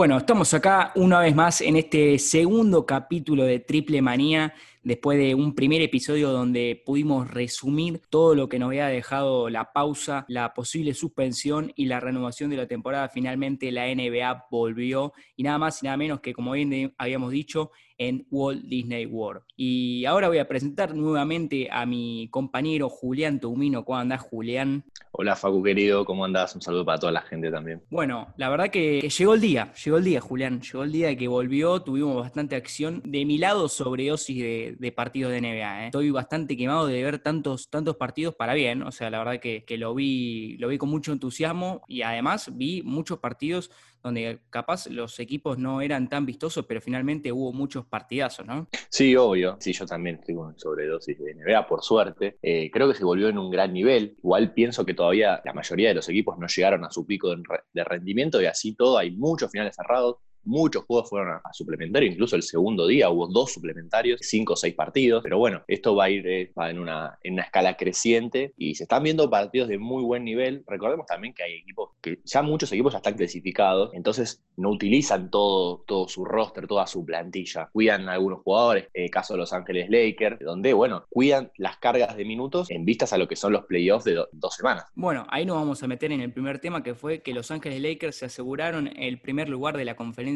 Bueno, estamos acá una vez más en este segundo capítulo de Triple Manía, después de un primer episodio donde pudimos resumir todo lo que nos había dejado la pausa, la posible suspensión y la renovación de la temporada. Finalmente la NBA volvió y nada más y nada menos que, como bien habíamos dicho, en Walt Disney World. Y ahora voy a presentar nuevamente a mi compañero Julián Tumino. ¿Cómo andás, Julián? Hola, Facu querido, ¿cómo andás? Un saludo para toda la gente también. Bueno, la verdad que llegó el día, llegó el día, Julián. Llegó el día de que volvió, tuvimos bastante acción. De mi lado, sobredosis de, partidos de NBA. ¿eh? Estoy bastante quemado de ver tantos, tantos partidos para bien. O sea, la verdad que, que lo, vi, lo vi con mucho entusiasmo y además vi muchos partidos donde capaz los equipos no eran tan vistosos, pero finalmente hubo muchos partidazos, ¿no? Sí, obvio. Sí, yo también estoy con sobredosis de NBA, por suerte. Eh, creo que se volvió en un gran nivel. Igual pienso que todavía la mayoría de los equipos no llegaron a su pico de rendimiento y así todo hay muchos finales cerrados Muchos juegos fueron a, suplementario, incluso el segundo día hubo dos suplementarios, cinco o seis partidos, pero bueno, esto va a ir eh, en, una, en una escala creciente y se están viendo partidos de muy buen nivel. Recordemos también que hay equipos que ya muchos equipos ya están clasificados, entonces no utilizan todo, todo su roster, toda su plantilla. Cuidan a algunos jugadores, eh, caso de Los Ángeles Lakers, donde, bueno, cuidan las cargas de minutos en vistas a lo que son los playoffs de dos semanas. Bueno, ahí nos vamos a meter en el primer tema que fue que Los Ángeles Lakers se aseguraron el primer lugar de la conferencia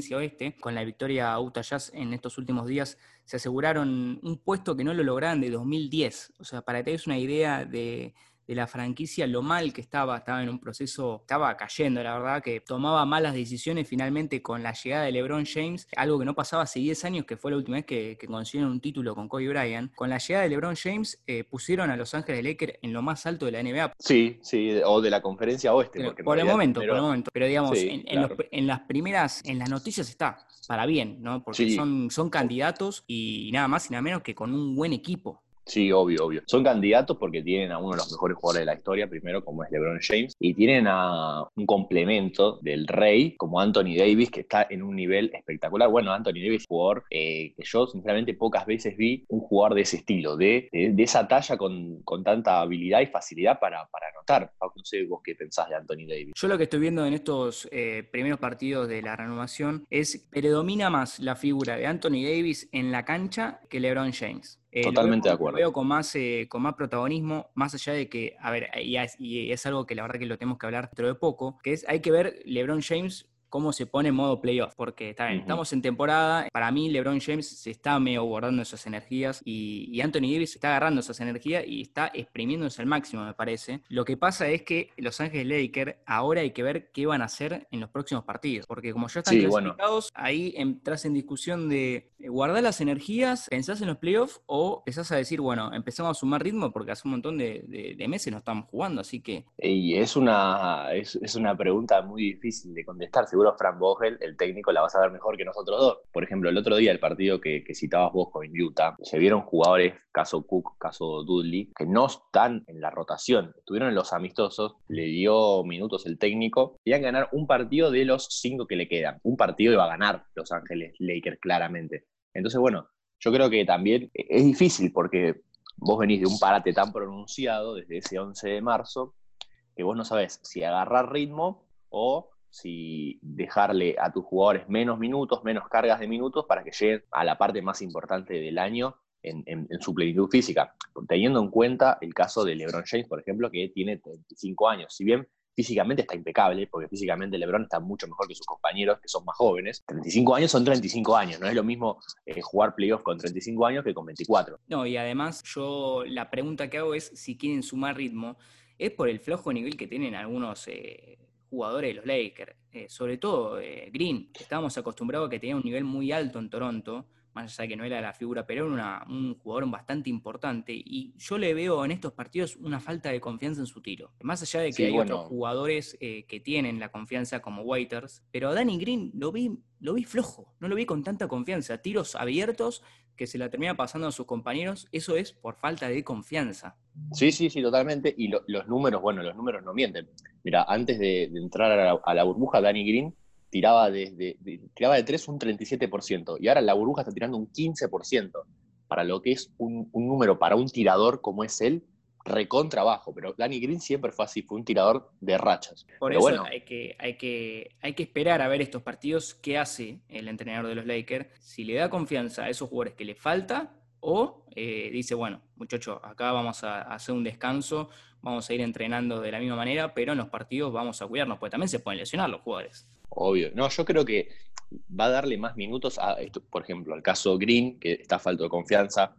Con la victoria Utah Jazz en estos últimos días, se aseguraron un puesto que no lo lograron de 2010. O sea, para que te una idea de, de la franquicia, lo mal que estaba, estaba en un proceso, estaba cayendo, la verdad, que tomaba malas decisiones finalmente con la llegada de LeBron James, algo que no pasaba hace 10 años, que fue la última vez que, consiguieron un título con Kobe Bryant. Con la llegada de LeBron James eh, pusieron a Los Ángeles Lakers en lo más alto de la NBA. Sí, sí, o de la conferencia oeste. por el momento, por el momento. Pero digamos, en, las primeras, en las noticias está, para bien, ¿no? Porque son, son candidatos y nada más y nada menos que con un buen equipo. Sí, obvio, obvio. Son candidatos porque tienen a uno de los mejores jugadores de la historia, primero como es LeBron James, y tienen a un complemento del rey como Anthony Davis, que está en un nivel espectacular. Bueno, Anthony Davis, jugador eh, que yo sinceramente pocas veces vi un jugador de ese estilo, de, de, esa talla con, con, tanta habilidad y facilidad para, para anotar. No sé vos qué pensás de Anthony Davis. Yo lo que estoy viendo en estos eh, primeros partidos de la renovación es predomina más la figura de Anthony Davis en la cancha que LeBron James. Eh, Totalmente de acuerdo. Lo veo con más, eh, con más protagonismo, más allá de que, a ver, y es, y es, algo que la verdad que lo tenemos que hablar dentro de poco, que es, hay que ver LeBron James cómo se pone en modo playoff, porque está bien, estamos en temporada, para mí LeBron James se está medio guardando esas energías y, Anthony Davis está agarrando esas energías y está exprimiéndose al máximo, me parece. Lo que pasa es que Los Ángeles Lakers ahora hay que ver qué van a hacer en los próximos partidos, porque como ya están clasificados, ahí entras en discusión de eh, guardar las energías, pensás en los playoffs o empezás a decir, bueno, empezamos a sumar ritmo porque hace un montón de, meses no estamos jugando, así que... Y es una, es, es una pregunta muy difícil de contestar, seguro Frank Vogel, el técnico, la vas a ver mejor que nosotros dos. Por ejemplo, el otro día, el partido que, citabas vos con Utah, se vieron jugadores, caso Cook, caso Dudley, que no están en la rotación, estuvieron en los amistosos, le dio minutos el técnico, a ganar un partido de los cinco que le quedan. Un partido iba a ganar Los Ángeles Lakers, claramente. Entonces, bueno, yo creo que también es difícil porque vos venís de un parate tan pronunciado desde ese 11 de marzo que vos no sabés si agarrar ritmo o si dejarle a tus jugadores menos minutos, menos cargas de minutos para que lleguen a la parte más importante del año en, su plenitud física. Teniendo en cuenta el caso de LeBron James, por ejemplo, que tiene 35 años. Si bien físicamente está impecable, porque físicamente LeBron está mucho mejor que sus compañeros que son más jóvenes. 35 años son 35 años, no es lo mismo eh, jugar playoffs con 35 años que con 24. No, y además yo la pregunta que hago es si quieren sumar ritmo, es por el flojo nivel que tienen algunos eh, jugadores de los Lakers, eh, sobre todo eh, Green. Estábamos acostumbrados a que tenía un nivel muy alto en Toronto, más allá de que no era la figura, pero era un jugador bastante importante. Y yo le veo en estos partidos una falta de confianza en su tiro. Más allá de que hay otros jugadores eh, que tienen la confianza como Waiters, pero a Danny Green lo vi, lo vi flojo, no lo vi con tanta confianza. Tiros abiertos que se la termina pasando a sus compañeros, eso es por falta de confianza. Sí, sí, sí, totalmente. Y los números, bueno, los números no mienten. Mira, antes de, entrar a la, burbuja, Danny Green tiraba, desde, de, tiraba de 3 un 37%, y ahora la burbuja está tirando un 15%, para lo que es un, número para un tirador como es él, recontra bajo, pero Danny Green siempre fue así, fue un tirador de rachas. Por eso bueno, hay, que, hay, que, hay que esperar a ver estos partidos, qué hace el entrenador de los Lakers, si le da confianza a esos jugadores que le falta o eh, dice, bueno, muchachos, acá vamos a hacer un descanso, vamos a ir entrenando de la misma manera, pero en los partidos vamos a cuidarnos, porque también se pueden lesionar los jugadores. Obvio. No, yo creo que va a darle más minutos a por ejemplo, al caso Green, que está falto de confianza,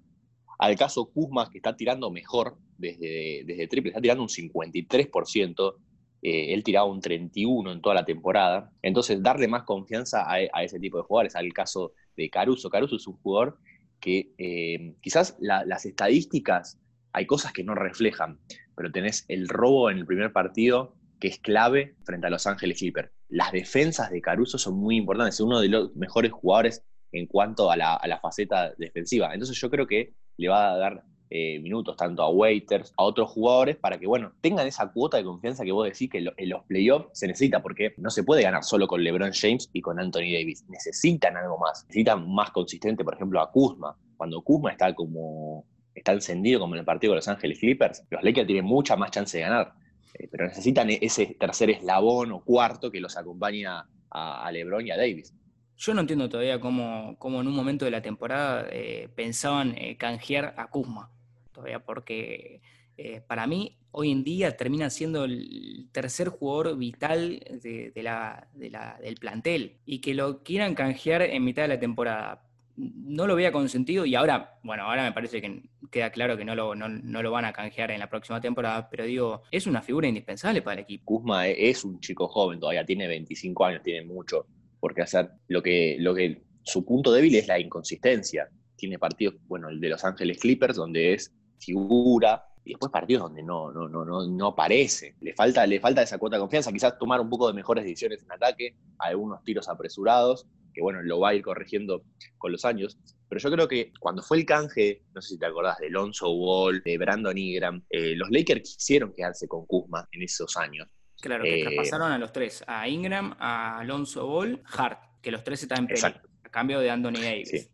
al caso Kuzma, que está tirando mejor desde, desde triple, está tirando un 53%, eh, él tiraba un 31% en toda la temporada. Entonces, darle más confianza a, a, ese tipo de jugadores, al caso de Caruso. Caruso es un jugador que eh, quizás las estadísticas hay cosas que no reflejan, pero tenés el robo en el primer partido que es clave frente a Los Ángeles Clippers. Las defensas de Caruso son muy importantes, es uno de los mejores jugadores en cuanto a la, a la faceta defensiva. Entonces yo creo que le va a dar eh, minutos tanto a waiters, a otros jugadores, para que, bueno, tengan esa cuota de confianza que vos decís que en los playoffs se necesita, porque no se puede ganar solo con LeBron James y con Anthony Davis. Necesitan algo más. Necesitan más consistente, por ejemplo, a Kuzma. Cuando Kuzma está como está encendido como en el partido de Los Ángeles Clippers, los Lakers tienen mucha más chance de ganar. Eh, pero necesitan ese tercer eslabón o cuarto que los acompañe a, LeBron y a Davis. Yo no entiendo todavía cómo, en un momento de la temporada eh, pensaban canjear a Kuzma todavía, porque eh, para mí hoy en día termina siendo el tercer jugador vital del plantel y que lo quieran canjear en mitad de la temporada. No lo veía consentido y ahora, bueno, ahora me parece que queda claro que no lo, no, lo van a canjear en la próxima temporada, pero digo, es una figura indispensable para el equipo. Kuzma es un chico joven, todavía tiene 25 años, tiene mucho por qué hacer. Lo que, lo que su punto débil es la inconsistencia. Tiene partidos, bueno, el de Los Ángeles Clippers, donde es figura, y después partidos donde no, no, no, no, no aparece. Le falta, le falta esa cuota de confianza, quizás tomar un poco de mejores decisiones en ataque, algunos tiros apresurados, que bueno, lo va a ir corrigiendo con los años. Pero yo creo que cuando fue el canje, no sé si te acordás, de Alonso Wall, de Brandon Ingram, eh, los Lakers quisieron quedarse con Kuzma en esos años. Claro, que eh, traspasaron a los tres, a Ingram, a Alonso Ball, Hart, que los tres están en a cambio de Anthony Davis.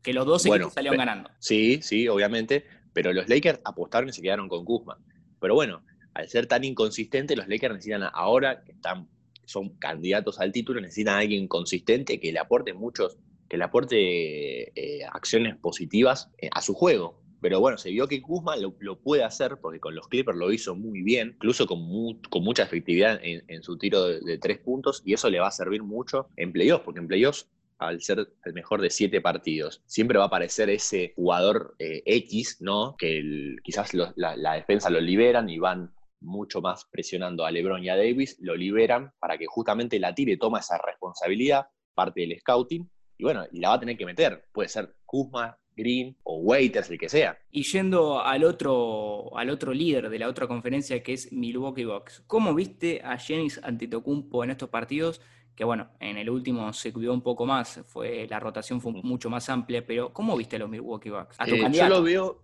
Que los dos equipos salieron ganando. Sí, sí, obviamente, pero los Lakers apostaron y se quedaron con Kuzma. Pero bueno, al ser tan inconsistente, los Lakers necesitan ahora, que están, son candidatos al título, necesitan a alguien consistente que le aporte muchos, que le aporte eh, acciones positivas eh, a su juego. Pero bueno, se vio que Kuzma lo, puede hacer, porque con los Clippers lo hizo muy bien, incluso con, con mucha efectividad en, su tiro de, tres puntos, y eso le va a servir mucho en playoffs, porque en playoffs al ser el mejor de siete partidos, siempre va a aparecer ese jugador eh, X, ¿no? Que quizás la, defensa lo liberan y van mucho más presionando a LeBron y a Davis, lo liberan para que justamente la tire toma esa responsabilidad, parte del scouting, y bueno, y la va a tener que meter. Puede ser Kuzma, Green o Waiters, el que sea. Y yendo al otro, al otro líder de la otra conferencia que es Milwaukee Bucks, ¿cómo viste a Giannis Antetokounmpo en estos partidos? que bueno, en el último se cuidó un poco más, fue, la rotación fue mucho más amplia, pero ¿cómo viste los Milwaukee Bucks? ¿A tu eh, Yo lo veo,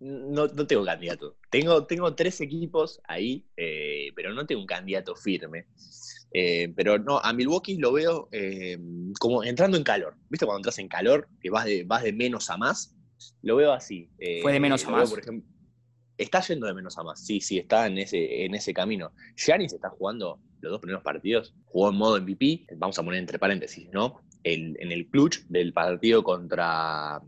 no, no, tengo candidato. Tengo, tengo tres equipos ahí, eh, pero no tengo un candidato firme. Eh, pero no, a Milwaukee lo veo como entrando en calor. ¿Viste cuando entras en calor, que vas de, vas de menos a más? Lo veo así. ¿Fue de menos a más? por ejemplo, está yendo de menos a más. Sí, sí, está en ese, en ese camino. Giannis está jugando los dos primeros partidos, jugó en modo MVP, vamos a poner entre paréntesis, ¿no? en el clutch del partido contra,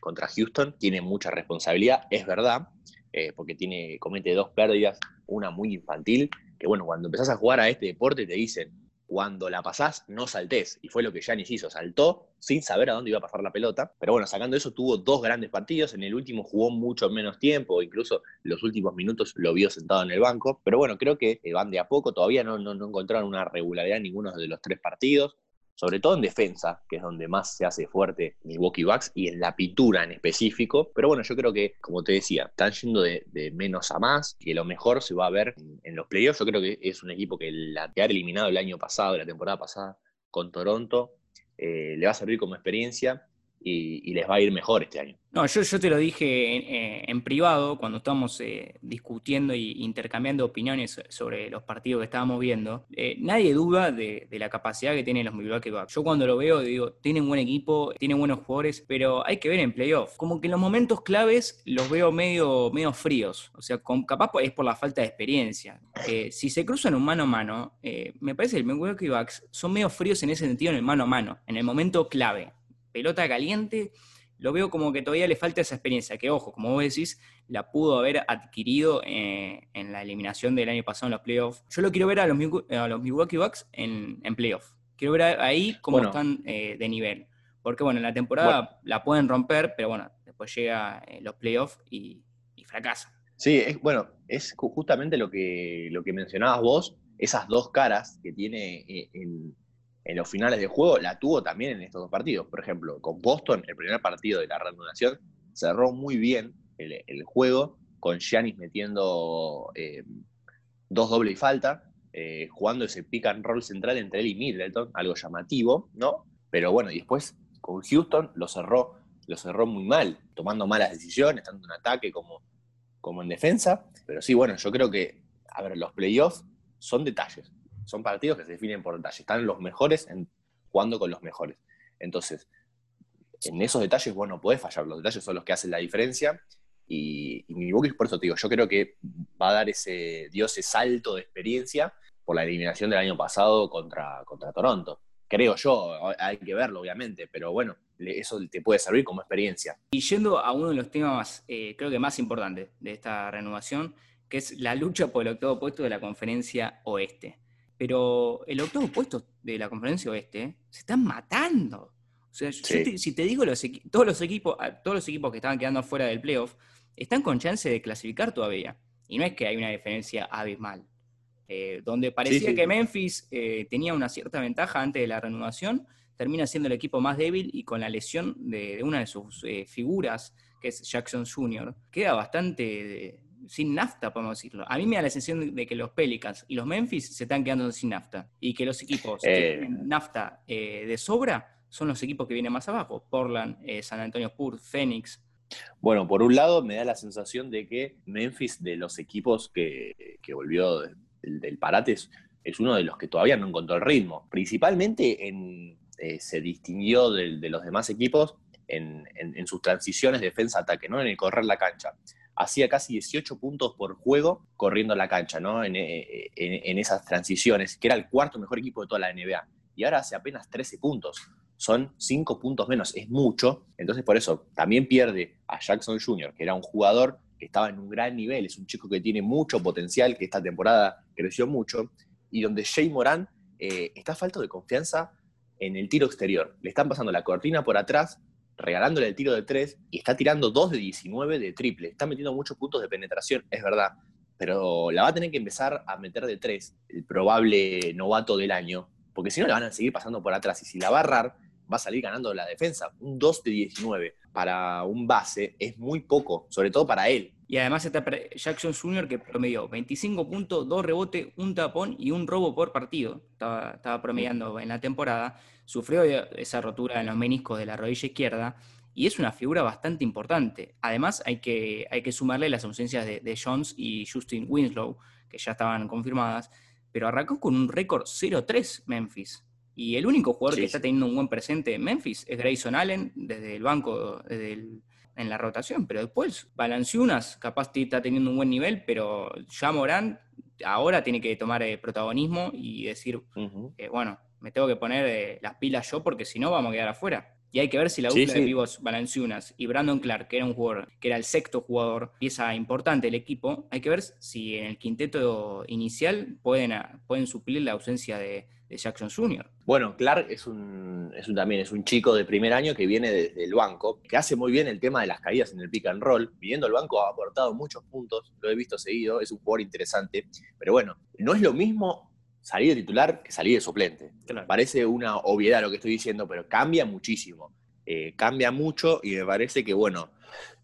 contra Houston tiene mucha responsabilidad, es verdad, eh, porque tiene, comete dos pérdidas, una muy infantil, que bueno, cuando empezás a jugar a este deporte te dicen, cuando la pasás, no saltés. Y fue lo que Yanis hizo, saltó sin saber a dónde iba a pasar la pelota. Pero bueno, sacando eso, tuvo dos grandes partidos. En el último jugó mucho menos tiempo, incluso los últimos minutos lo vio sentado en el banco. Pero bueno, creo que van de a poco, todavía no, no, no encontraron una regularidad en ninguno de los tres partidos sobre todo en defensa, que es donde más se hace fuerte Milwaukee Bucks, y en la pintura en específico. Pero bueno, yo creo que, como te decía, están yendo de, menos a más, y lo mejor se va a ver en, los playoffs. Yo creo que es un equipo que la que ha eliminado el año pasado, la temporada pasada, con Toronto, eh, le va a servir como experiencia. Y, les va a ir mejor este año. No, yo, te lo dije en, privado cuando estábamos eh, discutiendo e intercambiando opiniones sobre los partidos que estábamos viendo. Eh, nadie duda de, la capacidad que tienen los Milwaukee Bucks. Yo cuando lo veo digo, tienen buen equipo, tienen buenos jugadores, pero hay que ver en playoff. Como que en los momentos claves los veo medio, medio fríos. O sea, capaz es por la falta de experiencia. Eh, si se cruzan un mano a mano, me parece que los Milwaukee Bucks son medio fríos en ese sentido en el mano a mano, en el momento clave pelota caliente, lo veo como que todavía le falta esa experiencia, que ojo, como vos decís, la pudo haber adquirido eh, en la eliminación del año pasado en los playoffs. Yo lo quiero ver a los, a los Milwaukee Bucks en, en playoffs. Quiero ver ahí cómo están eh, de nivel. Porque bueno, en la temporada la pueden romper, pero bueno, después llega eh, los playoffs y, y fracasa. Sí, es, bueno, es justamente lo que, lo que mencionabas vos, esas dos caras que tiene en en los finales de juego la tuvo también en estos dos partidos. Por ejemplo, con Boston, el primer partido de la reanudación, cerró muy bien el, juego, con Giannis metiendo eh, dos doble y falta, eh, jugando ese pick and roll central entre él y Middleton, algo llamativo, ¿no? Pero bueno, y después con Houston lo cerró, lo cerró muy mal, tomando malas decisiones, tanto en ataque como, como en defensa. Pero sí, bueno, yo creo que, a ver, los playoffs son detalles son partidos que se definen por detalle. Están los mejores en, jugando con los mejores. Entonces, en esos detalles, bueno, puedes fallar. Los detalles son los que hacen la diferencia. Y, y Milwaukee, por eso te digo, yo creo que va a dar ese, dio ese salto de experiencia por la eliminación del año pasado contra, contra Toronto. Creo yo, hay que verlo, obviamente, pero bueno, eso te puede servir como experiencia. Y yendo a uno de los temas, eh, creo que más importantes de esta renovación, que es la lucha por el octavo puesto de la conferencia oeste. Pero el octavo puesto de la conferencia oeste se están matando. O sea, si te digo los todos los equipos, todos los equipos que estaban quedando fuera del playoff, están con chance de clasificar todavía. Y no es que hay una diferencia abismal. Eh, donde parecía que Memphis eh, tenía una cierta ventaja antes de la renovación, termina siendo el equipo más débil y con la lesión de, una de sus eh, figuras, que es Jackson Jr., queda bastante sin nafta, podemos decirlo. A mí me da la sensación de que los Pelicans y los Memphis se están quedando sin nafta y que los equipos que eh. tienen nafta eh, de sobra son los equipos que vienen más abajo. Portland, eh, San Antonio Spurs, Phoenix. Bueno, por un lado me da la sensación de que Memphis, de los equipos que, volvió del, parate, es, uno de los que todavía no encontró el ritmo. Principalmente en, se distinguió de, los demás equipos en, en sus transiciones defensa-ataque, ¿no? en el correr la cancha hacía casi 18 puntos por juego corriendo la cancha, ¿no? Eh, en, esas transiciones, que era el cuarto mejor equipo de toda la NBA. Y ahora hace apenas 13 puntos. Son 5 puntos menos, es mucho. Entonces, por eso, también pierde a Jackson Jr., que era un jugador que estaba en un gran nivel, es un chico que tiene mucho potencial, que esta temporada creció mucho, y donde Jay Moran eh, está falto de confianza en el tiro exterior. Le están pasando la cortina por atrás regalándole el tiro de 3 y está tirando 2 de 19 de triple. Está metiendo muchos puntos de penetración, es verdad. Pero la va a tener que empezar a meter de 3, el probable novato del año, porque si no le van a seguir pasando por atrás. Y si la va a errar, va a salir ganando la defensa. Un 2 de 19 para un base es muy poco, sobre todo para él. Y además está Jackson Jr. que promedió 25 puntos, 2 rebotes, un tapón y un robo por partido. Estaba, estaba promediando en la temporada. Sufrió esa rotura en los meniscos de la rodilla izquierda y es una figura bastante importante. Además, hay que, hay que sumarle las ausencias de, Jones y Justin Winslow, que ya estaban confirmadas, pero arrancó con un récord 0-3 Memphis. Y el único jugador que está teniendo un buen presente en Memphis es Grayson Allen, desde el banco, desde el en la rotación, pero después Balanciunas capaz está teniendo un buen nivel, pero ya Morán ahora tiene que tomar eh, protagonismo y decir, eh, bueno, me tengo que poner eh, las pilas yo porque si no vamos a quedar afuera. Y hay que ver si la dupla de vivos Balanciunas y Brandon Clark, que era un jugador, que era el sexto jugador, pieza importante del equipo, hay que ver si en el quinteto inicial pueden, pueden suplir la ausencia de, Jackson Jr. Bueno, Clark es un, es un, también es un chico de primer año que viene del banco, que hace muy bien el tema de las caídas en el pick and roll. Viniendo el banco ha aportado muchos puntos, lo he visto seguido, es un jugador interesante. Pero bueno, no es lo mismo salir de titular que salir de suplente. Parece una obviedad lo que estoy diciendo, pero cambia muchísimo. Eh, cambia mucho y me parece que, bueno,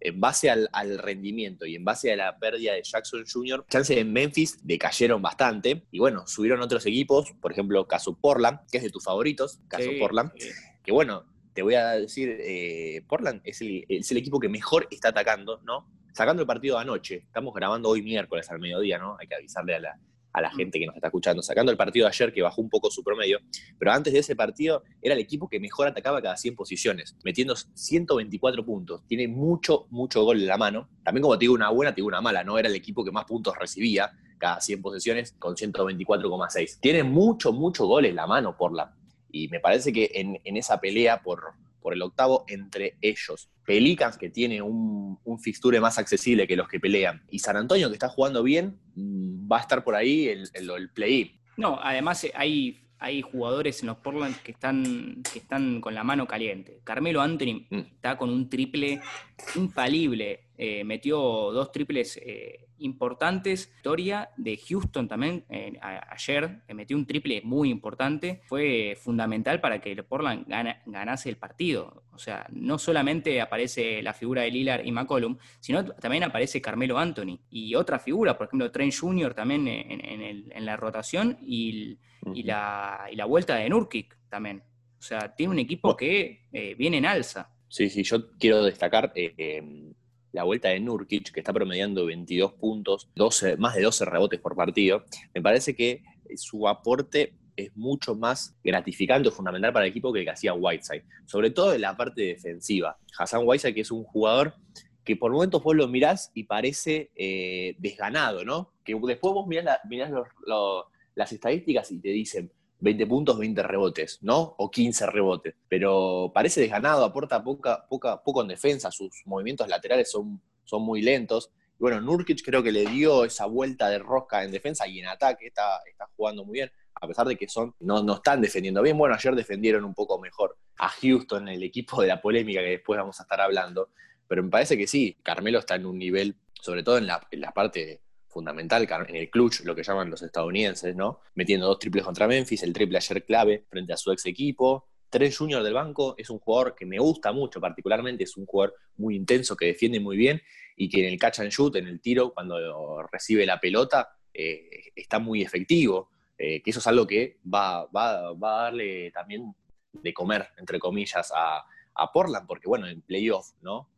en base al, rendimiento y en base a la pérdida de Jackson Jr., chances en Memphis decayeron bastante. Y bueno, subieron otros equipos, por ejemplo, caso Portland, que es de tus favoritos, caso Portland, que bueno, te voy a decir, eh, Portland es el, es el, equipo que mejor está atacando, ¿no? Sacando el partido de anoche, estamos grabando hoy miércoles al mediodía, ¿no? Hay que avisarle a la, a la gente que nos está escuchando, sacando el partido de ayer que bajó un poco su promedio, pero antes de ese partido era el equipo que mejor atacaba cada 100 posiciones, metiendo 124 puntos. Tiene mucho, mucho gol en la mano. También como te digo una buena, te digo una mala, ¿no? Era el equipo que más puntos recibía cada 100 posesiones con 124,6. Tiene mucho, mucho gol en la mano por la... Y me parece que en, en esa pelea por, por el octavo entre ellos. Pelicans, que tiene un, fixture más accesible que los que pelean, y San Antonio, que está jugando bien, mm, va a estar por ahí el, el, play-in. No, además hay, hay jugadores en los Portland que están, que están con la mano caliente. Carmelo Anthony mm. está con un triple infalible. Eh, metió dos triples eh, importantes. Historia de Houston también eh, ayer, metió un triple muy importante. Fue fundamental para que el Portland ganase el partido. O sea, no solamente aparece la figura de Lillard y McCollum, sino también aparece Carmelo Anthony. Y otra figura, por ejemplo, Trent Jr. también en, la rotación y, la, y, la, vuelta de Nurkic también. O sea, tiene un equipo que viene en alza. Sí, sí, yo quiero destacar eh, la vuelta de Nurkic, que está promediando 22 puntos, 12, más de 12 rebotes por partido, me parece que su aporte es mucho más gratificante o fundamental para el equipo que el que hacía Whiteside, sobre todo en la parte defensiva. Hassan Whiteside, que es un jugador que por momentos vos lo mirás y parece eh, desganado, ¿no? Que después vos mirás, las estadísticas y te dicen, 20 puntos, 20 rebotes, ¿no? O 15 rebotes. Pero parece desganado, aporta poca, poca, poco en defensa, sus movimientos laterales son, son muy lentos. Y bueno, Nurkic creo que le dio esa vuelta de rosca en defensa y en ataque está, está jugando muy bien, a pesar de que son, no, no están defendiendo bien. Bueno, ayer defendieron un poco mejor a Houston, el equipo de la polémica que después vamos a estar hablando. Pero me parece que sí, Carmelo está en un nivel, sobre todo en la, en la parte fundamental en el clutch, lo que llaman los estadounidenses, ¿no? Metiendo dos triples contra Memphis, el triple ayer clave frente a su ex equipo. Tres Junior del banco es un jugador que me gusta mucho, particularmente es un jugador muy intenso, que defiende muy bien y que en el catch and shoot, en el tiro, cuando recibe la pelota, eh, está muy efectivo. Eh, que eso es algo que va, va, a darle también de comer, entre comillas, a Portland, porque bueno, en playoff, ¿no?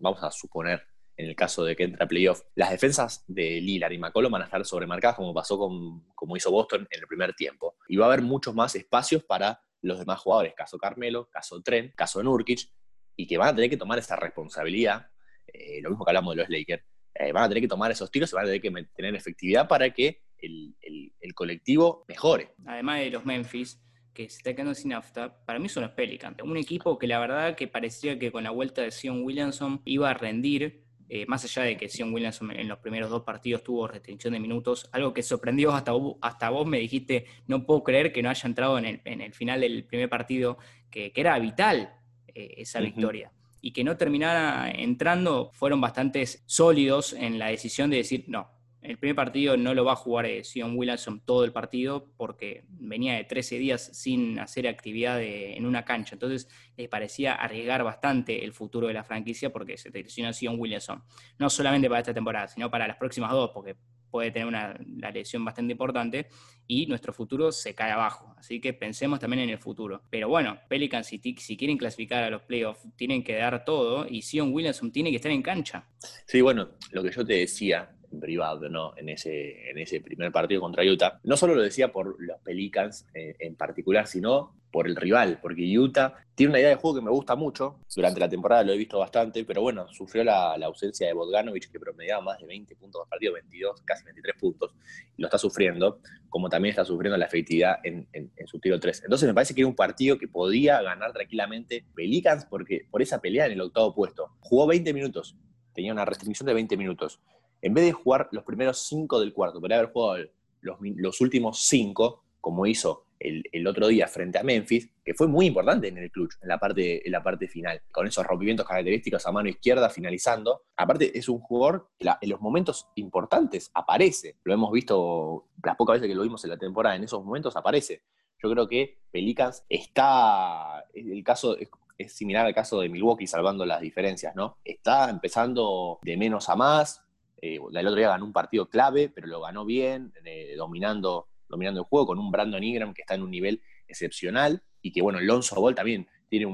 vamos a suponer en el caso de que entre a playoff. Las defensas de Lillard y McCollum van a estar sobremarcadas como pasó con, como hizo Boston en el primer tiempo. Y va a haber muchos más espacios para los demás jugadores, caso Carmelo, caso Trent, caso Nurkic, y que van a tener que tomar esa responsabilidad, eh, lo mismo que hablamos de los Lakers, eh, van a tener que tomar esos tiros y van a tener que tener efectividad para que el, el, colectivo mejore. Además de los Memphis, que se está quedando sin afta, para mí son los Pelicans. Un equipo que la verdad que parecía que con la vuelta de Sion Williamson iba a rendir, eh, más allá de que Sion Williamson en los primeros dos partidos tuvo restricción de minutos, algo que sorprendió hasta, hasta vos me dijiste, no puedo creer que no haya entrado en el, final del primer partido, que, era vital eh, esa victoria. Y que no terminara entrando, fueron bastante sólidos en la decisión de decir, no, el primer partido no lo va a jugar eh, Sion Williamson todo el partido porque venía de 13 días sin hacer actividad en una cancha. Entonces les parecía arriesgar bastante el futuro de la franquicia porque se lesiona Sion Williamson. No solamente para esta temporada, sino para las próximas dos, porque puede tener una lesión bastante importante y nuestro futuro se cae abajo. Así que pensemos también en el futuro. Pero bueno, Pelicans si, si quieren clasificar a los playoffs tienen que dar todo y Sion Williamson tiene que estar en cancha. Sí, bueno, lo que yo te decía, privado, ¿no? En ese, en ese primer partido contra Utah. No solo lo decía por los Pelicans eh, en particular, sino por el rival, porque Utah tiene una idea de juego que me gusta mucho. Durante la temporada lo he visto bastante, pero bueno, sufrió la, ausencia de Bogdanovich, que promediaba más de 20 puntos por partido, 22, casi 23 puntos, lo está sufriendo, como también está sufriendo la efectividad en, su tiro 3. Entonces me parece que era un partido que podía ganar tranquilamente Pelicans porque, por esa pelea en el octavo puesto. Jugó 20 minutos, tenía una restricción de 20 minutos en vez de jugar los primeros cinco del cuarto, podría haber jugado los, últimos cinco, como hizo el, otro día frente a Memphis, que fue muy importante en el clutch, en la parte, final, con esos rompimientos característicos a mano izquierda finalizando. Aparte, es un jugador que en los momentos importantes aparece. Lo hemos visto las pocas veces que lo vimos en la temporada, en esos momentos aparece. Yo creo que Pelicans está, el caso es similar al caso de Milwaukee, salvando las diferencias, ¿no? Está empezando de menos a más, eh, el otro día ganó un partido clave, pero lo ganó bien, eh, dominando, dominando el juego con un Brandon Ingram que está en un nivel excepcional y que, bueno, Lonzo Ball también tiene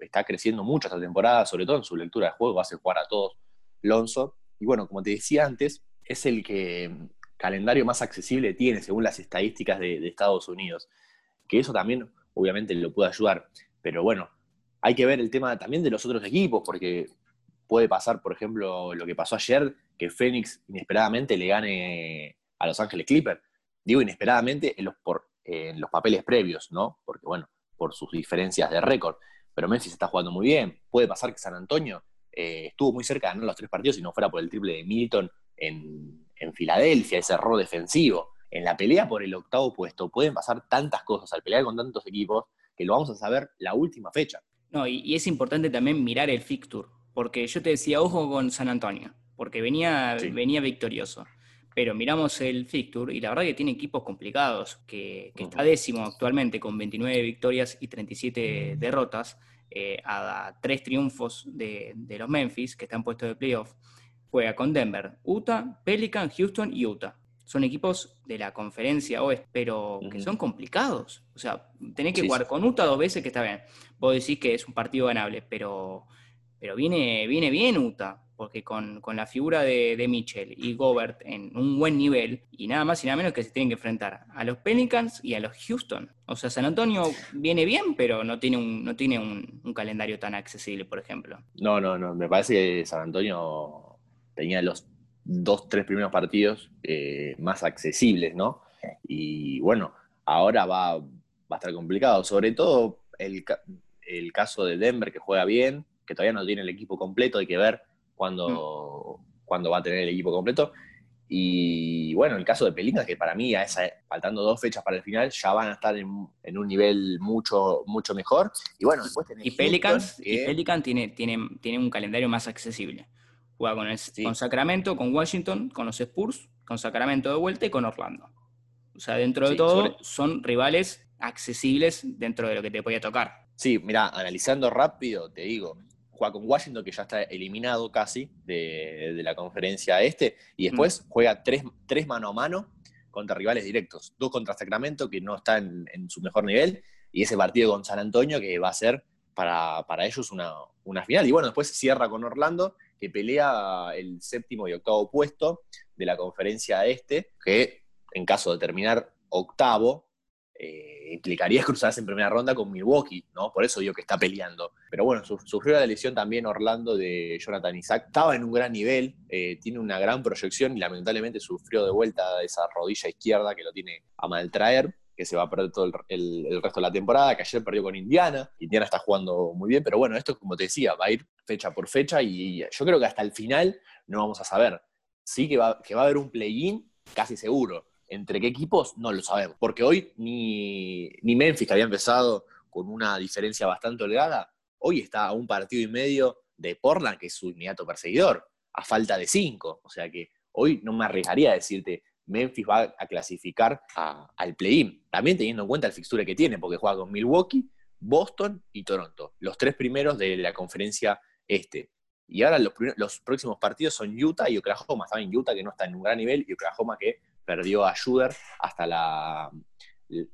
está creciendo mucho esta temporada, sobre todo en su lectura de juego, hace jugar a todos Lonzo. Y bueno, como te decía antes, es el que mm, calendario más accesible tiene según las estadísticas de, Estados Unidos. Que eso también, obviamente, lo puede ayudar. Pero bueno, hay que ver el tema también de los otros equipos, porque puede pasar, por ejemplo, lo que pasó ayer, que Phoenix inesperadamente le gane a Los Ángeles Clippers. Digo inesperadamente en los, por, los papeles previos, ¿no? Porque bueno, por sus diferencias de récord. Pero se está jugando muy bien. Puede pasar que San Antonio eh, estuvo muy cerca de ganar los tres partidos si no fuera por el triple de Milton en, Filadelfia, ese error defensivo. En la pelea por el octavo puesto pueden pasar tantas cosas al pelear con tantos equipos que lo vamos a saber la última fecha. No, y, es importante también mirar el fixture, porque yo te decía, ojo con San Antonio, porque venía, venía victorioso. Pero miramos el fixture y la verdad que tiene equipos complicados, que, está décimo actualmente con 29 victorias y 37 derrotas, eh, a, tres triunfos de, los Memphis, que están puestos de playoff. Juega con Denver, Utah, Pelican, Houston y Utah. Son equipos de la conferencia oeste, pero que son complicados. O sea, tenés que jugar con Utah dos veces, que está bien. Vos decís que es un partido ganable, pero, pero viene, viene bien Utah porque con, la figura de, Mitchell y Gobert en un buen nivel, y nada más y nada menos que se tienen que enfrentar a los Pelicans y a los Houston. O sea, San Antonio viene bien, pero no tiene un, no tiene un, calendario tan accesible, por ejemplo. No, no, no. Me parece que San Antonio tenía los dos, tres primeros partidos eh, más accesibles, ¿no? Y bueno, ahora va, va a estar complicado. Sobre todo el, el caso de Denver, que juega bien, que todavía no tiene el equipo completo, hay que ver cuando, mm. cuando va a tener el equipo completo. Y bueno, el caso de Pelicans, que para mí, a esa, faltando dos fechas para el final, ya van a estar en, un nivel mucho, mucho mejor. Y bueno, después tenés. Y Pelicans, tiene, tiene, tiene un calendario más accesible. Juega con, con Sacramento, con Washington, con los Spurs, con Sacramento de vuelta y con Orlando. O sea, dentro de todo, son rivales accesibles dentro de lo que te podía tocar. Sí, mira, analizando rápido, te digo, con Washington, que ya está eliminado casi de, la conferencia este, y después mm. juega tres, tres, mano a mano contra rivales directos. Dos contra Sacramento, que no está en, su mejor nivel, y ese partido con San Antonio, que va a ser para, ellos una, una, final. Y bueno, después cierra con Orlando, que pelea el séptimo y octavo puesto de la conferencia este, que en caso de terminar octavo, eh, implicaría cruzarse en primera ronda con Milwaukee, ¿no? Por eso digo que está peleando. Pero bueno, sufrió la lesión también Orlando de Jonathan Isaac. Estaba en un gran nivel, eh, tiene una gran proyección y lamentablemente sufrió de vuelta esa rodilla izquierda que lo tiene a maltraer que se va a perder todo el, resto de la temporada, que ayer perdió con Indiana. Indiana está jugando muy bien, pero bueno, esto como te decía, va a ir fecha por fecha y yo creo que hasta el final no vamos a saber. Sí que va, que va a haber un play-in casi seguro, entre qué equipos no lo sabemos, porque hoy ni, ni Memphis, que había empezado con una diferencia bastante holgada, hoy está a un partido y medio de Portland, que es su inmediato perseguidor, a falta de cinco. O sea que hoy no me arriesgaría a decirte Memphis va a clasificar al play-in, también teniendo en cuenta el fixture que tiene, porque juega con Milwaukee, Boston y Toronto, los tres primeros de la conferencia este. Y ahora los, los próximos partidos son Utah y Oklahoma. Saben, Utah que no está en un gran nivel y Oklahoma que perdió a Schubert hasta, la,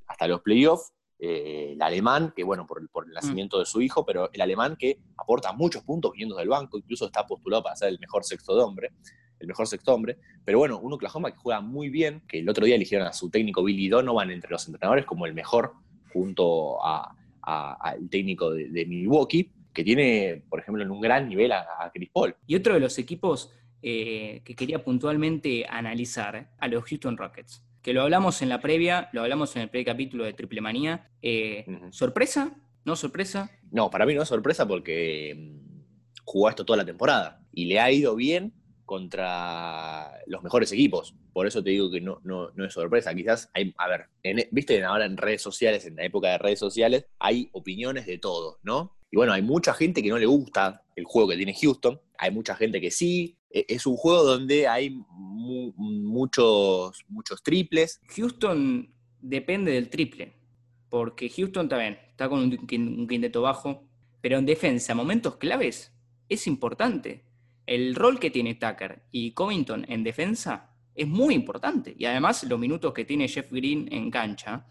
hasta los playoffs. Eh, el alemán, que bueno, por, por el mm. nacimiento de su hijo, pero el alemán que aporta muchos puntos viniendo del banco, incluso está postulado para ser el mejor sexto de hombre, el mejor sexto hombre. Pero bueno, un Oklahoma que juega muy bien, que el otro día eligieron a su técnico Billy Donovan entre los entrenadores como el mejor junto al técnico de, Milwaukee, que tiene, por ejemplo, en un gran nivel a, a Chris Paul. Y otro de los equipos eh, que quería puntualmente analizar a los Houston Rockets. Que lo hablamos en la previa, lo hablamos en el pre-capítulo de Triple Manía. Eh, ¿Sorpresa? ¿No sorpresa? No, para mí no es sorpresa porque mm, jugó esto toda la temporada y le ha ido bien contra los mejores equipos. Por eso te digo que no, no, es sorpresa. Quizás hay, a ver, viste ahora en redes sociales, en la época de redes sociales, hay opiniones de todo, ¿no? Y bueno, hay mucha gente que no le gusta el juego que tiene Houston, hay mucha gente que sí, e-, es un juego donde hay muchos, muchos triples. Houston depende del triple, porque Houston también está con un, quinteto bajo, pero en defensa, momentos claves, es importante. El rol que tiene Tucker y Covington en defensa es muy importante. Y además los minutos que tiene Jeff Green en cancha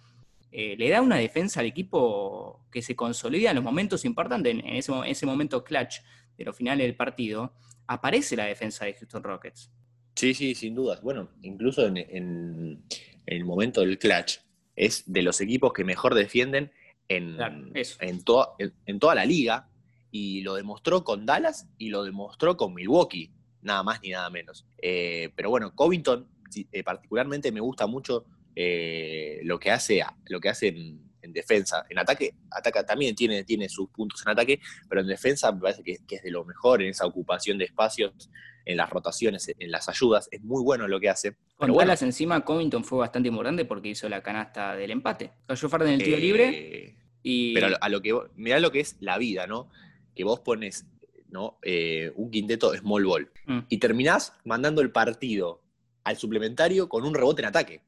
eh, le da una defensa al equipo que se consolida en los momentos importantes, en ese, ese momento clutch de los finales del partido, aparece la defensa de Houston Rockets. Sí, sí, sin dudas. Bueno, incluso en, el momento del clutch, es de los equipos que mejor defienden en, en, toda la liga y lo demostró con Dallas y lo demostró con Milwaukee, nada más ni nada menos. Eh, pero bueno, Covington eh, particularmente me gusta mucho eh, lo que hace, lo que hace en, defensa. En ataque, ataca, también tiene, tiene sus puntos en ataque, pero en defensa me parece que, es de lo mejor en esa ocupación de espacios, en las rotaciones, en las ayudas. Es muy bueno lo que hace. Con Dallas encima, Covington fue bastante importante porque hizo la canasta del empate. Cayó Farden en el tiro libre. Y... Pero a lo, que mirá lo que es la vida, ¿no? Que vos pones ¿no? Eh, un quinteto small ball mm. y terminás mandando el partido al suplementario con un rebote en ataque.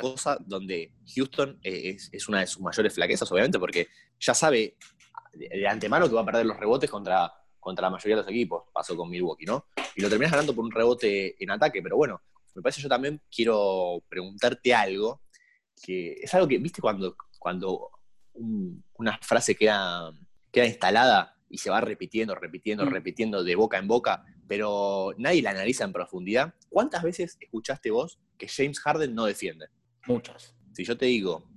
Cosa donde Houston eh, es, una de sus mayores flaquezas, obviamente, porque ya sabe de, antemano que va a perder los rebotes contra, contra la mayoría de los equipos. Pasó con Milwaukee, ¿no? Y lo terminas ganando por un rebote en ataque, pero bueno, me parece yo también quiero preguntarte algo, que es algo que, viste, cuando, cuando una frase queda, queda instalada y se va repitiendo, repitiendo, mm. repitiendo de boca en boca, pero nadie la analiza en profundidad. ¿Cuántas veces escuchaste vos que James Harden no defiende? Muchas. Si yo te digo,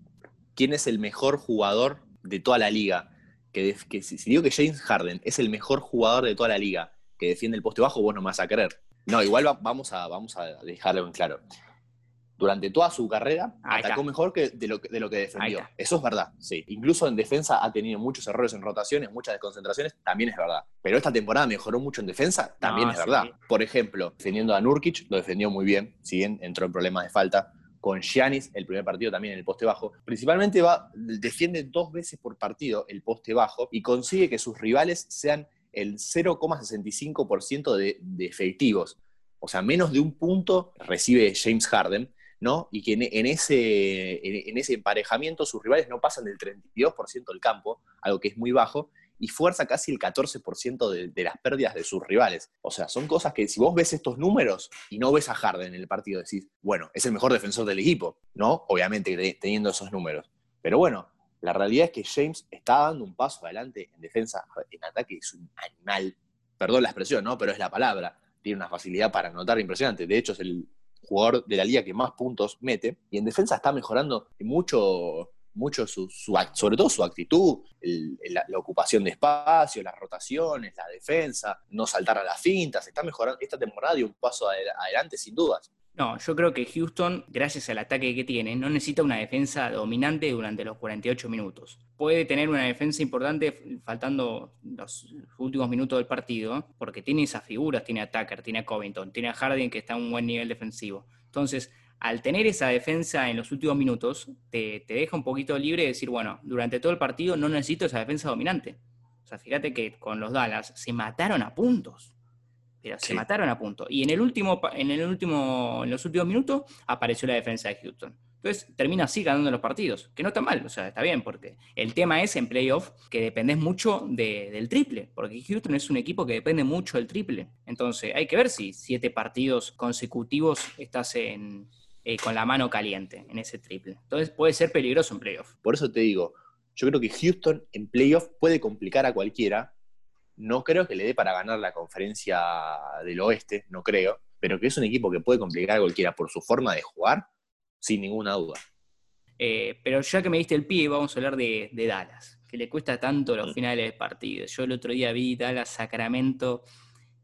¿quién es el mejor jugador de toda la liga? Que, si, digo que James Harden es el mejor jugador de toda la liga que defiende el poste bajo, vos no me vas a creer. No, igual vamos, a, vamos a dejarlo en claro durante toda su carrera atacó mejor que de, lo, de lo que defendió. Eso es verdad, sí. Incluso en defensa ha tenido muchos errores en rotaciones, muchas desconcentraciones, también es verdad. Pero esta temporada mejoró mucho en defensa, también es verdad. Por ejemplo, defendiendo a Nurkic, lo defendió muy bien, si bien entró en problemas de falta. Con Giannis, el primer partido también en el poste bajo. Principalmente va, defiende dos veces por partido el poste bajo y consigue que sus rivales sean el 0,65% de, de efectivos. O sea, menos de un punto recibe James Harden ¿no? Y que en, ese, en, ese emparejamiento sus rivales no pasan del 32% del campo, algo que es muy bajo, y fuerza casi el 14% de, las pérdidas de sus rivales. O sea, son cosas que si vos ves estos números y no ves a Harden en el partido, decís, bueno, es el mejor defensor del equipo, ¿no? Obviamente teniendo esos números. Pero bueno, la realidad es que James está dando un paso adelante en defensa, en ataque es un animal, perdón la expresión, ¿no? Pero es la palabra. Tiene una facilidad para anotar impresionante. De hecho, es el jugador de la liga que más puntos mete, y en defensa está mejorando mucho, mucho su, sobre todo su actitud, la, ocupación de espacio, las rotaciones, la defensa, no saltar a las fintas, está mejorando, esta temporada dio un paso adelante sin dudas. No, yo creo que Houston, gracias al ataque que tiene, no necesita una defensa dominante durante los 48 minutos. Puede tener una defensa importante faltando los últimos minutos del partido, porque tiene esas figuras, tiene a Tucker, tiene a Covington, tiene a Harding que está a un buen nivel defensivo. Entonces, al tener esa defensa en los últimos minutos, te, deja un poquito libre de decir, bueno, durante todo el partido no necesito esa defensa dominante. O sea, fíjate que con los Dallas se mataron a puntos pero se mataron a punto. Y en el último, en el último, en los últimos minutos apareció la defensa de Houston. Entonces termina así ganando los partidos, que no está mal, o sea, está bien, porque el tema es en playoff que dependes mucho del triple, porque Houston es un equipo que depende mucho del triple. Entonces hay que ver si siete partidos consecutivos estás en, eh, con la mano caliente en ese triple. Entonces puede ser peligroso en playoff. Por eso te digo, yo creo que Houston en playoff puede complicar a cualquiera, no creo que le dé para ganar la conferencia del oeste, no creo, pero que es un equipo que puede complicar a cualquiera por su forma de jugar, sin ninguna duda. Eh, pero ya que me diste el pie, vamos a hablar de, Dallas, que le cuesta tanto los mm. finales de partido. Yo el otro día vi Dallas Sacramento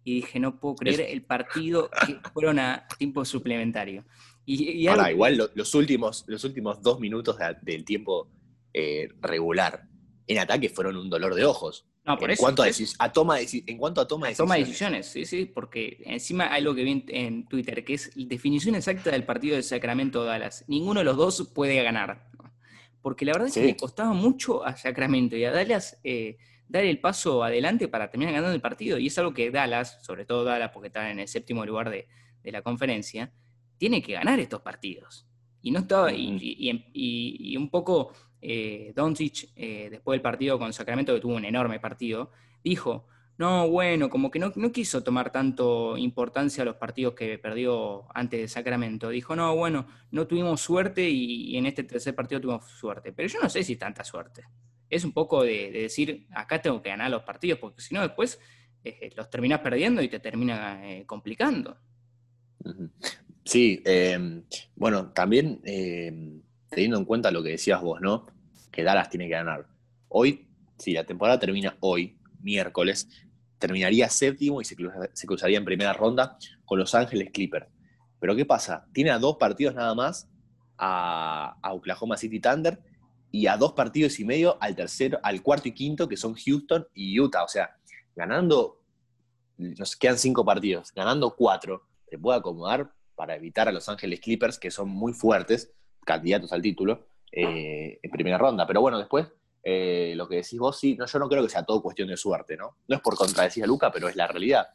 y dije, no puedo creer el partido que fueron a tiempo suplementario. Y, Ahora, igual los, últimos, los últimos dos minutos del tiempo eh, regular en ataque fueron un dolor de ojos. No, por en eso. Cuanto a toma de, en cuanto a toma de decisiones. Toma de decisiones, sí, sí, porque encima hay algo que vi en Twitter, que es la definición exacta del partido de Sacramento-Dallas. Ninguno de los dos puede ganar. Porque la verdad es que le costaba mucho a Sacramento y a Dallas eh, dar el paso adelante para terminar ganando el partido. Y es algo que Dallas, sobre todo Dallas, porque está en el séptimo lugar de, la conferencia, tiene que ganar estos partidos. Y no estaba, y un poco eh, Doncic, eh, después del partido con Sacramento, que tuvo un enorme partido, dijo, no, bueno, como que no, no, quiso tomar tanto importancia a los partidos que perdió antes de Sacramento. Dijo, no, bueno, no tuvimos suerte y, en este tercer partido tuvimos suerte. Pero yo no sé si tanta suerte. Es un poco de, decir, acá tengo que ganar los partidos, porque si no después eh, los terminas perdiendo y te termina eh, complicando. Sí, bueno, también teniendo en cuenta lo que decías vos, ¿no? Que Dallas tiene que ganar. Hoy, si la temporada termina hoy, miércoles, terminaría séptimo y se, cruzaría en primera ronda con Los Ángeles Clippers. Pero ¿qué pasa? Tiene a dos partidos nada más a, Oklahoma City Thunder y a dos partidos y medio al tercero, al cuarto y quinto, que son Houston y Utah. O sea, ganando, nos quedan cinco partidos, ganando cuatro, se puede acomodar para evitar a Los Ángeles Clippers, que son muy fuertes, candidatos al título, eh, en primera ronda. Pero bueno, después eh, lo que decís vos, sí, no, yo no creo que sea todo cuestión de suerte, ¿no? No es por contradecir a Luca, pero es la realidad.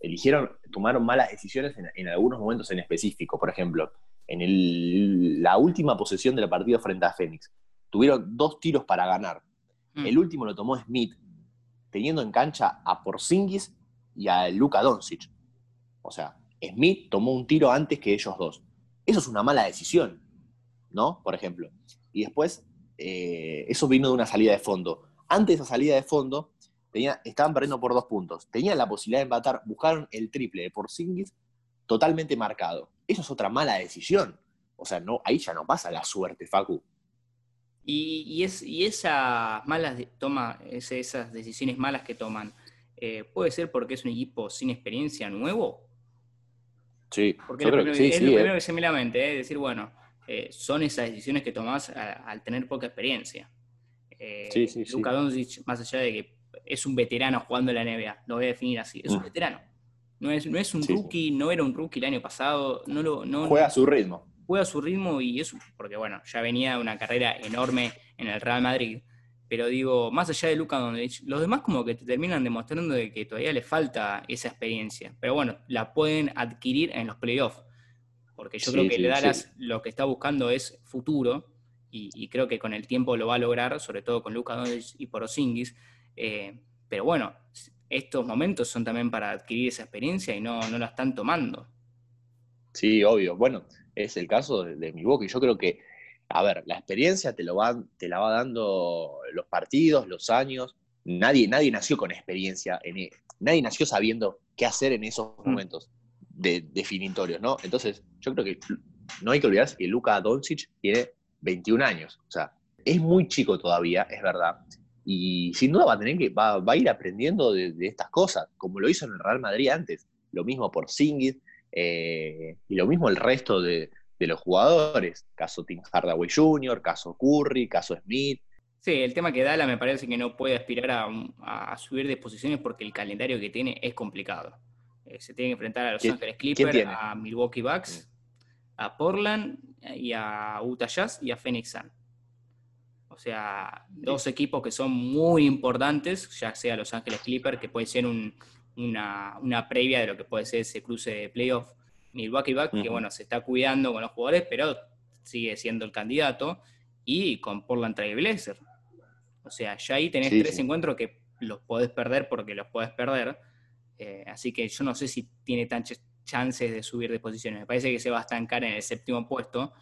Eligieron, tomaron malas decisiones en, algunos momentos en específico. Por ejemplo, en la última posesión del partido frente a Phoenix, tuvieron dos tiros para ganar. Mm. El último lo tomó Smith, teniendo en cancha a Porzingis y a Luca Doncic. O sea, Smith tomó un tiro antes que ellos dos. Eso es una mala decisión, ¿no? Por ejemplo. Y después eh, eso vino de una salida de fondo. Antes de esa salida de fondo, tenía, estaban perdiendo por dos puntos. Tenían la posibilidad de empatar, buscaron el triple de Porzingis totalmente marcado. Eso es otra mala decisión. O sea, no, ahí ya no pasa la suerte, Facu. Y, es, esas malas toma, esas decisiones malas que toman, eh, ¿puede ser porque es un equipo sin experiencia nuevo? Sí, porque es lo primero eh. que se me la mente, es decir, bueno, eh, son esas decisiones que tomás al tener poca experiencia. Eh, Luka Doncic, más allá de que es un veterano jugando en la NBA, lo voy a definir así, es un mm. veterano. No es, no es un rookie, no era un rookie el año pasado. No lo, no, juega a su ritmo. Juega a su ritmo y eso, porque bueno, ya venía una carrera enorme en el Real Madrid. Pero digo, más allá de Luka Doncic, los demás como que te terminan demostrando de que todavía le falta esa experiencia. Pero bueno, la pueden adquirir en los playoffs porque yo creo que le Dallas lo que está buscando es futuro, y, creo que con el tiempo lo va a lograr, sobre todo con Luka Doncic y Porosingis. Eh, pero bueno, estos momentos son también para adquirir esa experiencia y no, no la están tomando. Sí, obvio. Bueno, es el caso de, mi boca y yo creo que, a ver, la experiencia te, lo va, te la va dando los partidos, los años. Nadie, nadie nació con experiencia, en, e, nadie nació sabiendo qué hacer en esos mm. momentos de, definitorios, ¿no? Entonces, yo creo que no hay que olvidarse que Luka Doncic tiene 21 años, o sea, es muy chico todavía, es verdad, y sin duda va a tener que, va, a ir aprendiendo de, estas cosas, como lo hizo en el Real Madrid antes, lo mismo por Singit, eh, y lo mismo el resto de, los jugadores, caso Tim Hardaway Jr., caso Curry, caso Smith, Sí, el tema que Dala me parece que no puede aspirar a, a, subir de posiciones porque el calendario que tiene es complicado. Eh, se tiene que enfrentar a Los Ángeles Clippers, a Milwaukee Bucks, a Portland y a Utah Jazz y a Phoenix Sun. O sea, dos equipos que son muy importantes, ya sea Los Ángeles Clippers, que puede ser una, previa de lo que puede ser ese cruce de playoff. Milwaukee Bucks, que bueno, se está cuidando con los jugadores, pero sigue siendo el candidato. Y con Portland Trail Blazer. O sea, ya ahí tenés tres encuentros que los podés perder porque los podés perder eh, así que yo no sé si tiene tantas chances de subir de posiciones. Me parece que se va a estancar en el séptimo puesto,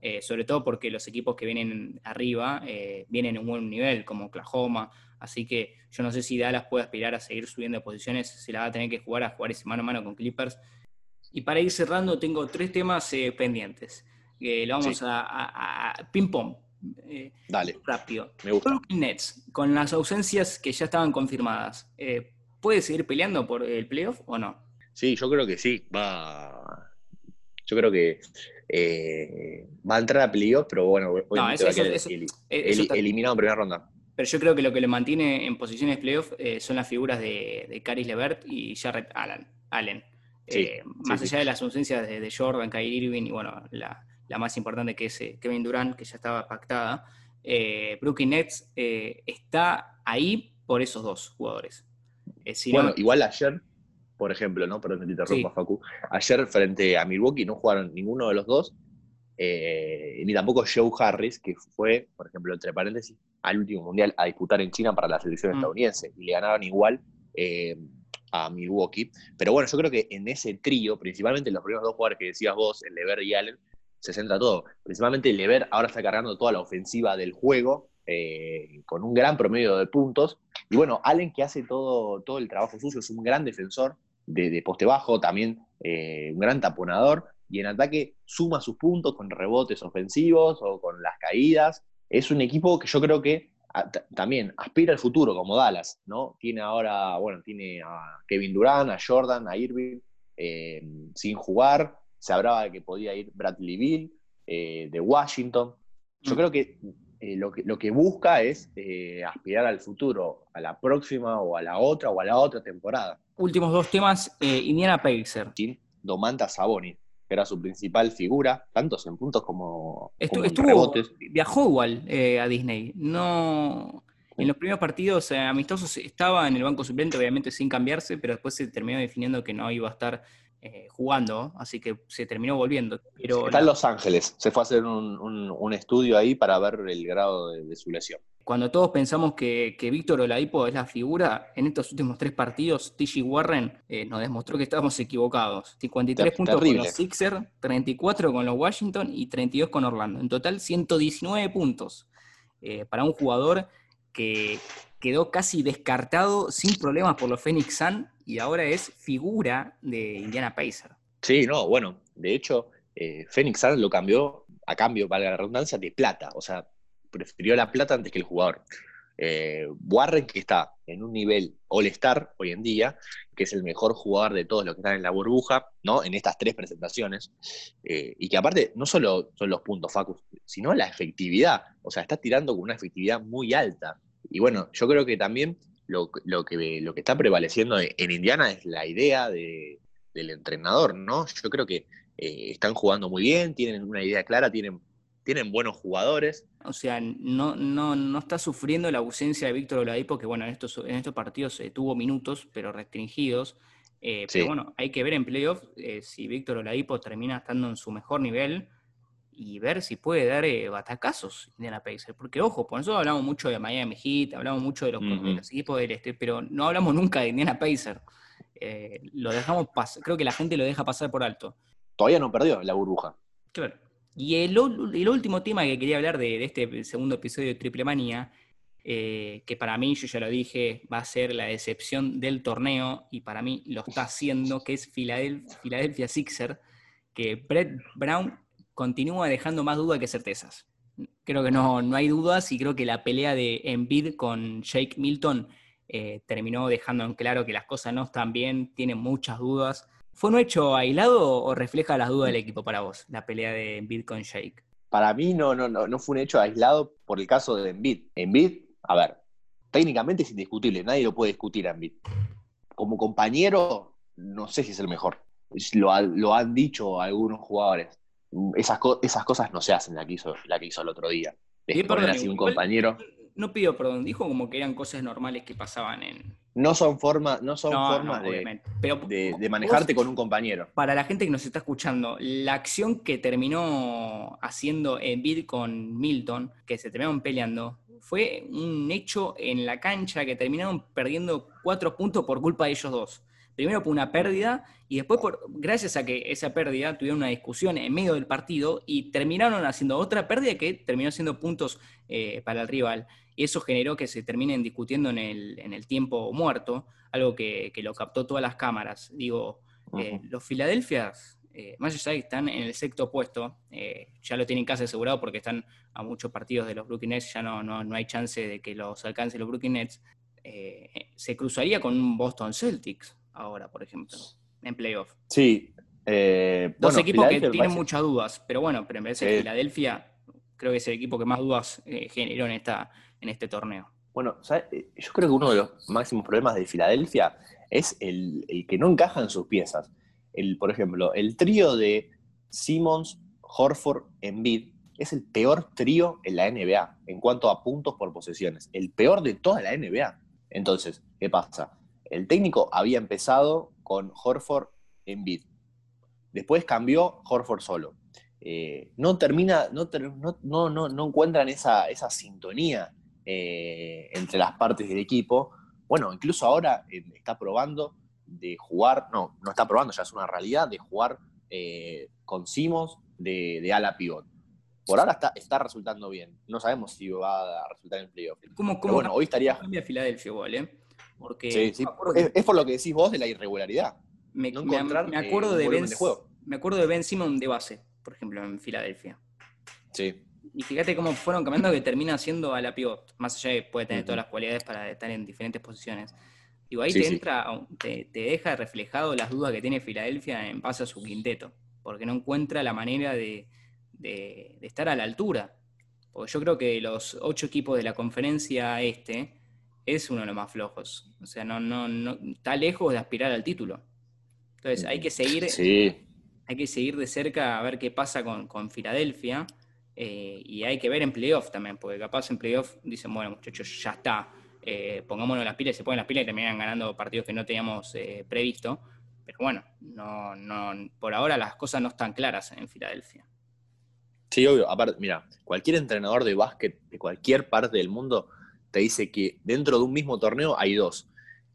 eh, sobre todo porque los equipos que vienen arriba eh, vienen en un buen nivel, como Oklahoma. Así que yo no sé si Dallas puede aspirar a seguir subiendo de posiciones, si la va a tener que jugar a jugar ese mano a mano con Clippers. Y para ir cerrando, tengo tres temas pendientes. lo vamos a, ping-pong. Dale. Rápido. Me gusta. Nets, con las ausencias que ya estaban confirmadas. ¿Puede seguir peleando por el playoff o no? Sí, yo creo que sí. Va. Yo creo que eh, va a entrar a playoff, pero bueno, obviamente va a quedar eliminado en primera ronda. Pero yo creo que lo que le mantiene en posiciones playoff eh, son las figuras de, Caris Levert y Jarrett Allen. Allen. Eh, más allá de las ausencias de, Jordan, Kyrie Irving y bueno, la, más importante que es Kevin Durant, que ya estaba pactada, Brooklyn Nets está ahí por esos dos jugadores. Eh, bueno, igual ayer, por ejemplo, ¿no? Perdón, te interrumpa, Facu. Ayer frente a Milwaukee no jugaron ninguno de los dos, eh, ni tampoco Joe Harris, que fue, por ejemplo, entre paréntesis, al último mundial a disputar en China para la selección mm. estadounidense. Y le ganaron igual eh, a Milwaukee. Pero bueno, yo creo que en ese trío, principalmente los primeros dos jugadores que decías vos, el Lever y Allen, se centra todo. Principalmente el Lever ahora está cargando toda la ofensiva del juego, eh, con un gran promedio de puntos. Y bueno, Allen que hace todo, todo el trabajo sucio, es un gran defensor de, poste bajo, también eh, un gran taponador, y en ataque suma sus puntos con rebotes ofensivos o con las caídas. Es un equipo que yo creo que también aspira al futuro, como Dallas, ¿no? Tiene ahora, bueno, tiene a Kevin Durant, a Jordan, a Irving, eh, sin jugar. Se hablaba de que podía ir Bradley Bill, eh, de Washington. Yo mm. creo que, eh, lo que lo que busca es aspirar al futuro, a la próxima o a la otra o a la otra temporada. Últimos dos temas, Indiana Pacers. Domanta Sabonis era su principal figura, tantos en puntos como, estuvo, rebotes. Viajó igual eh, a Disney. No. En los primeros partidos eh, amistosos estaba en el banco suplente, obviamente sin cambiarse, pero después se terminó definiendo que no iba a estar eh, jugando, así que se terminó volviendo. Pero Está en Los Ángeles, se fue a hacer un, estudio ahí para ver el grado de su lesión cuando todos pensamos que, Víctor Oladipo es la figura, en estos últimos tres partidos, T.J. Warren eh, nos demostró que estábamos equivocados. 53 puntos con los Sixers, 34 con los Washington y 32 con Orlando. En total, 119 puntos eh, para un jugador que quedó casi descartado sin problemas por los Phoenix Sun y ahora es figura de Indiana Pacers. Sí, no, bueno, de hecho, eh, Phoenix Sun lo cambió a cambio, valga la redundancia, de plata. O sea, prefirió la plata antes que el jugador. Eh, Warren, que está en un nivel all-star hoy en día, que es el mejor jugador de todos los que están en la burbuja, ¿no? En estas tres presentaciones, eh, y que aparte no solo son los puntos, Facus, sino la efectividad. O sea, está tirando con una efectividad muy alta. Y bueno, yo creo que también lo, que, lo que está prevaleciendo en Indiana es la idea del entrenador, ¿no? Yo creo que eh, están jugando muy bien, tienen una idea clara, tienen tienen buenos jugadores. O sea, no, no, no está sufriendo la ausencia de Víctor Oladipo, que bueno, en estos, en estos partidos eh, tuvo minutos, pero restringidos. Eh, pero bueno, hay que ver en playoff eh, si Víctor Oladipo termina estando en su mejor nivel y ver si puede dar batacazos en la Pacers. Porque ojo, por eso hablamos mucho de Miami Heat, hablamos mucho de los, equipos del este, pero no hablamos nunca de Indiana Pacers. lo dejamos pasar, creo que la gente lo deja pasar por alto. Todavía no perdió la burbuja. Claro. Y el, último tema que quería hablar de, este segundo episodio de Triple Manía, eh, que para mí, yo ya lo dije, va a ser la decepción del torneo, y para mí lo está haciendo, que es Philadelphia, Sixer, que Brett Brown continúa dejando más dudas que certezas. Creo que no, no hay dudas y creo que la pelea de Embiid con Jake Milton eh, terminó dejando en claro que las cosas no están bien, tiene muchas dudas. ¿Fue un hecho aislado o refleja las dudas del equipo para vos, la pelea de Embiid con Shake? Para mí no, no, no, no fue un hecho aislado por el caso de Embiid. Embiid, a ver, técnicamente es indiscutible, nadie lo puede discutir a Embiid. Como compañero, no sé si es el mejor. Lo, lo han dicho algunos jugadores. Esas, esas cosas no se hacen la que hizo, la que hizo el otro día. De poner así un compañero no pido perdón, dijo como que eran cosas normales que pasaban en... No son, forma, no son formas de, manejarte con un compañero. Para la gente que nos está escuchando, la acción que terminó haciendo Embiid con Milton, que se terminaron peleando, fue un hecho en la cancha que terminaron perdiendo cuatro puntos por culpa de ellos dos primero por una pérdida y después por, gracias a que esa pérdida tuvieron una discusión en medio del partido y terminaron haciendo otra pérdida que terminó siendo puntos eh, para el rival. Y eso generó que se terminen discutiendo en el, en el tiempo muerto, algo que, lo captó todas las cámaras. Digo, eh, los Filadelfias, eh, más allá de que están en el sexto opuesto, ya lo tienen casi asegurado porque están a muchos partidos de los Brooklyn Nets, ya no, no, no hay chance de que los alcance los Brooklyn Nets. se cruzaría con un Boston Celtics ahora, por ejemplo, en playoff. Sí. Eh, Dos equipos que tienen muchas dudas, pero bueno, pero en vez de Filadelfia creo que es el equipo que más dudas eh, generó en, esta, en este torneo. Bueno, eh, yo creo que uno de los máximos problemas de Filadelfia es el, que no encajan sus piezas. El, por ejemplo, el trío de Simmons, Horford, Embiid es el peor trío en la NBA en cuanto a puntos por posesiones. El peor de toda la NBA. Entonces, ¿qué pasa? El técnico había empezado con Horford en bid. Después cambió Horford solo. Eh, no termina, no, no, no, encuentran esa, esa sintonía eh, entre las partes del equipo, bueno, incluso ahora eh, está probando de jugar, no, no está probando, ya es una realidad, de jugar con Simos de, ala pivot. Por ahora está, está resultando bien. No sabemos si va a resultar en playoff. ¿Cómo, cómo bueno, hoy estaría. Cambia Filadelfia igual, ¿eh? Porque sí, sí. Es, por lo que decís vos de la irregularidad. Me, me, acuerdo de ben, me acuerdo de Ben Simon de base, por ejemplo, en Filadelfia. Sí. Y fíjate cómo fueron cambiando que termina siendo a la pivot, más allá de que puede tener todas las cualidades para estar en diferentes posiciones. Digo, ahí te entra, te, deja reflejado las dudas que tiene Filadelfia en base a su quinteto, porque no encuentra la manera de, estar a la altura. Porque yo creo que los ocho equipos de la conferencia este es uno de los más flojos. O sea, no, no, no está lejos de aspirar al título. Entonces hay que seguir, hay que seguir de cerca a ver qué pasa con, con Filadelfia. Eh, y hay que ver en playoff también, porque capaz en playoff dicen, bueno, muchachos, ya está, eh, pongámonos las pilas, se ponen las pilas y terminan ganando partidos que no teníamos eh, previsto. Pero bueno, no, no, por ahora las cosas no están claras en Filadelfia. Sí, obvio. Aparte, mira, cualquier entrenador de básquet de cualquier parte del mundo te dice que dentro de un mismo torneo hay dos.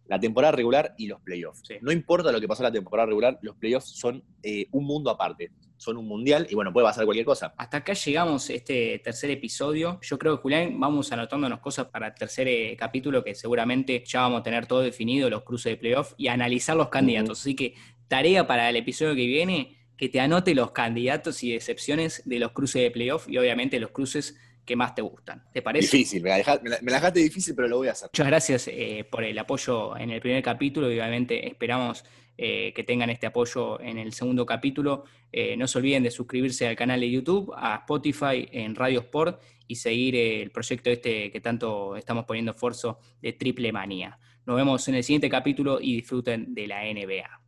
La temporada regular y los playoffs. No importa lo que pasó en la temporada regular, los playoffs son un mundo aparte son un mundial y bueno, puede pasar cualquier cosa. Hasta acá llegamos este tercer episodio. Yo creo que Julián, vamos anotándonos cosas para el tercer eh, capítulo que seguramente ya vamos a tener todo definido, los cruces de playoff y analizar los candidatos. Así que tarea para el episodio que viene, que te anote los candidatos y excepciones de los cruces de playoff y obviamente los cruces que más te gustan. ¿Te parece? Difícil, me la, dejaste, difícil, pero lo voy a hacer. Muchas gracias eh, por el apoyo en el primer capítulo y obviamente esperamos eh, que tengan este apoyo en el segundo capítulo. Eh, no se olviden de suscribirse al canal de YouTube, a Spotify, en Radio Sport y seguir el proyecto este que tanto estamos poniendo esfuerzo de Triple Manía. Nos vemos en el siguiente capítulo y disfruten de la NBA.